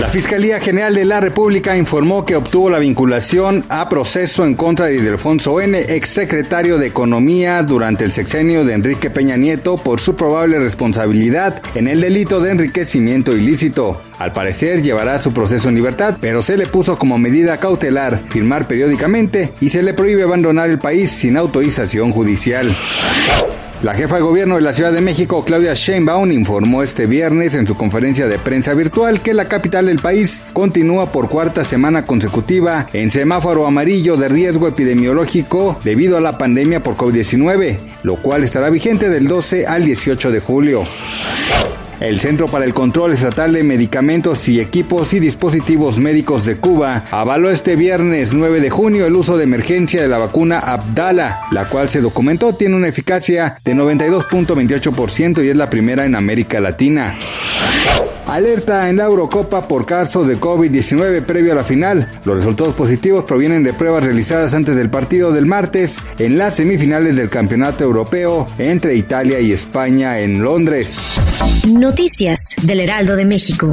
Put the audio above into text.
La Fiscalía General de la República informó que obtuvo la vinculación a proceso en contra de Ildefonso N., exsecretario de Economía durante el sexenio de Enrique Peña Nieto por su probable responsabilidad en el delito de enriquecimiento ilícito. Al parecer llevará su proceso en libertad, pero se le puso como medida cautelar firmar periódicamente y se le prohíbe abandonar el país sin autorización judicial. La jefa de gobierno de la Ciudad de México, Claudia Sheinbaum, informó este viernes en su conferencia de prensa virtual que la capital del país continúa por cuarta semana consecutiva en semáforo amarillo de riesgo epidemiológico debido a la pandemia por COVID-19, lo cual estará vigente del 12 al 18 de julio. El Centro para el Control Estatal de Medicamentos y Equipos y Dispositivos Médicos de Cuba avaló este viernes 9 de junio el uso de emergencia de la vacuna Abdala, la cual se documentó tiene una eficacia de 92.28% y es la primera en América Latina. Alerta en la Eurocopa por casos de COVID-19 previo a la final. Los resultados positivos provienen de pruebas realizadas antes del partido del martes en las semifinales del Campeonato Europeo entre Italia y España en Londres. Noticias del Heraldo de México.